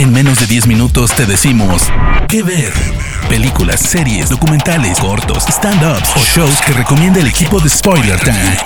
En menos de 10 minutos te decimos qué ver. Películas, series, documentales, cortos, stand-ups o shows que recomienda el equipo de Spoiler Time.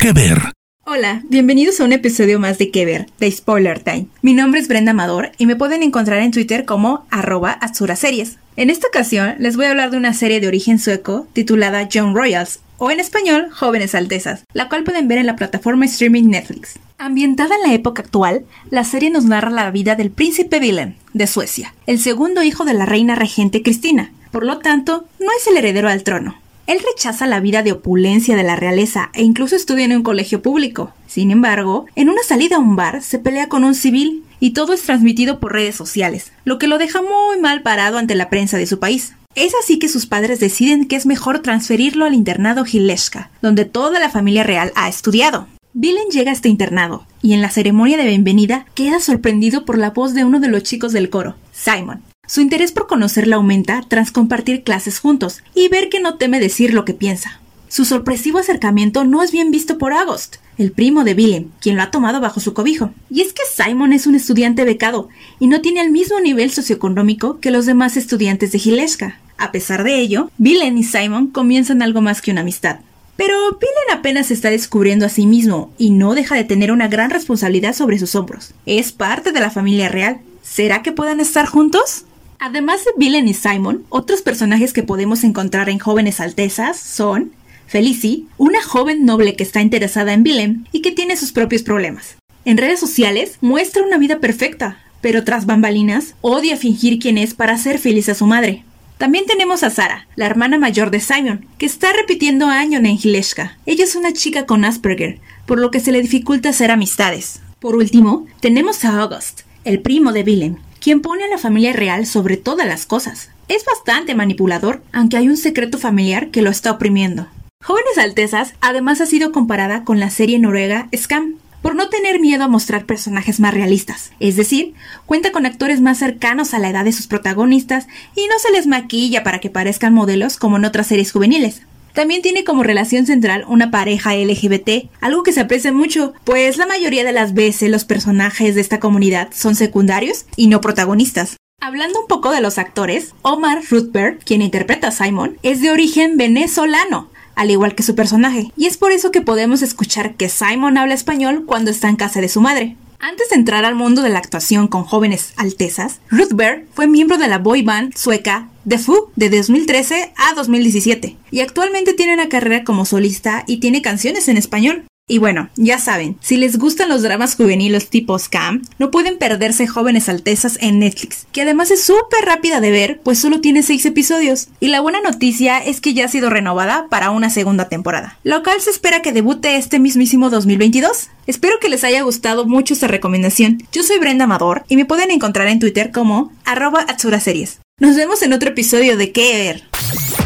¿Qué ver? Hola, bienvenidos a un episodio más de Que Ver, de Spoiler Time. Mi nombre es Brenda Amador y me pueden encontrar en Twitter como arroba Series. En esta ocasión les voy a hablar de una serie de origen sueco titulada Young Royals, o en español Jóvenes Altezas, la cual pueden ver en la plataforma streaming Netflix. Ambientada en la época actual, la serie nos narra la vida del príncipe Willem, de Suecia, el segundo hijo de la reina regente Cristina. Por lo tanto, no es el heredero al trono. Él rechaza la vida de opulencia de la realeza e incluso estudia en un colegio público. Sin embargo, en una salida a un bar se pelea con un civil y todo es transmitido por redes sociales, lo que lo deja muy mal parado ante la prensa de su país. Es así que sus padres deciden que es mejor transferirlo al internado Gileshka, donde toda la familia real ha estudiado. Vilen llega a este internado y en la ceremonia de bienvenida queda sorprendido por la voz de uno de los chicos del coro, Simon. Su interés por conocerla aumenta tras compartir clases juntos y ver que no teme decir lo que piensa. Su sorpresivo acercamiento no es bien visto por August, el primo de Willem, quien lo ha tomado bajo su cobijo. Y es que Simon es un estudiante becado y no tiene el mismo nivel socioeconómico que los demás estudiantes de Gileska. A pesar de ello, Willem y Simon comienzan algo más que una amistad. Pero Willem apenas se está descubriendo a sí mismo y no deja de tener una gran responsabilidad sobre sus hombros. Es parte de la familia real. ¿Será que puedan estar juntos? Además de Willem y Simon, otros personajes que podemos encontrar en Jóvenes Altezas son Felicie, una joven noble que está interesada en Willem y que tiene sus propios problemas. En redes sociales muestra una vida perfecta, pero tras bambalinas odia fingir quién es para hacer feliz a su madre. También tenemos a Sara, la hermana mayor de Simon, que está repitiendo año en Gileshka. Ella es una chica con Asperger, por lo que se le dificulta hacer amistades. Por último, tenemos a August, el primo de Willem, quien pone a la familia real sobre todas las cosas. Es bastante manipulador, aunque hay un secreto familiar que lo está oprimiendo. Jóvenes Altezas además ha sido comparada con la serie noruega Scam, por no tener miedo a mostrar personajes más realistas. Es decir, cuenta con actores más cercanos a la edad de sus protagonistas y no se les maquilla para que parezcan modelos como en otras series juveniles. También tiene como relación central una pareja LGBT, algo que se aprecia mucho, pues la mayoría de las veces los personajes de esta comunidad son secundarios y no protagonistas. Hablando un poco de los actores, Omar Ruthberg, quien interpreta a Simon, es de origen venezolano, al igual que su personaje, y es por eso que podemos escuchar que Simon habla español cuando está en casa de su madre. Antes de entrar al mundo de la actuación con jóvenes altezas, Ruth Bear fue miembro de la boy band sueca The Foo de 2013 a 2017 y actualmente tiene una carrera como solista y tiene canciones en español. Y bueno, ya saben, si les gustan los dramas juveniles tipo Scam, no pueden perderse Jóvenes Altezas en Netflix, que además es súper rápida de ver, pues solo tiene 6 episodios. Y la buena noticia es que ya ha sido renovada para una segunda temporada, lo cual se espera que debute este mismísimo 2022. Espero que les haya gustado mucho esta recomendación. Yo soy Brenda Amador y me pueden encontrar en Twitter como arroba Series. Nos vemos en otro episodio de ¿Qué ver?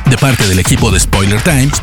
De parte del equipo de Spoiler Times,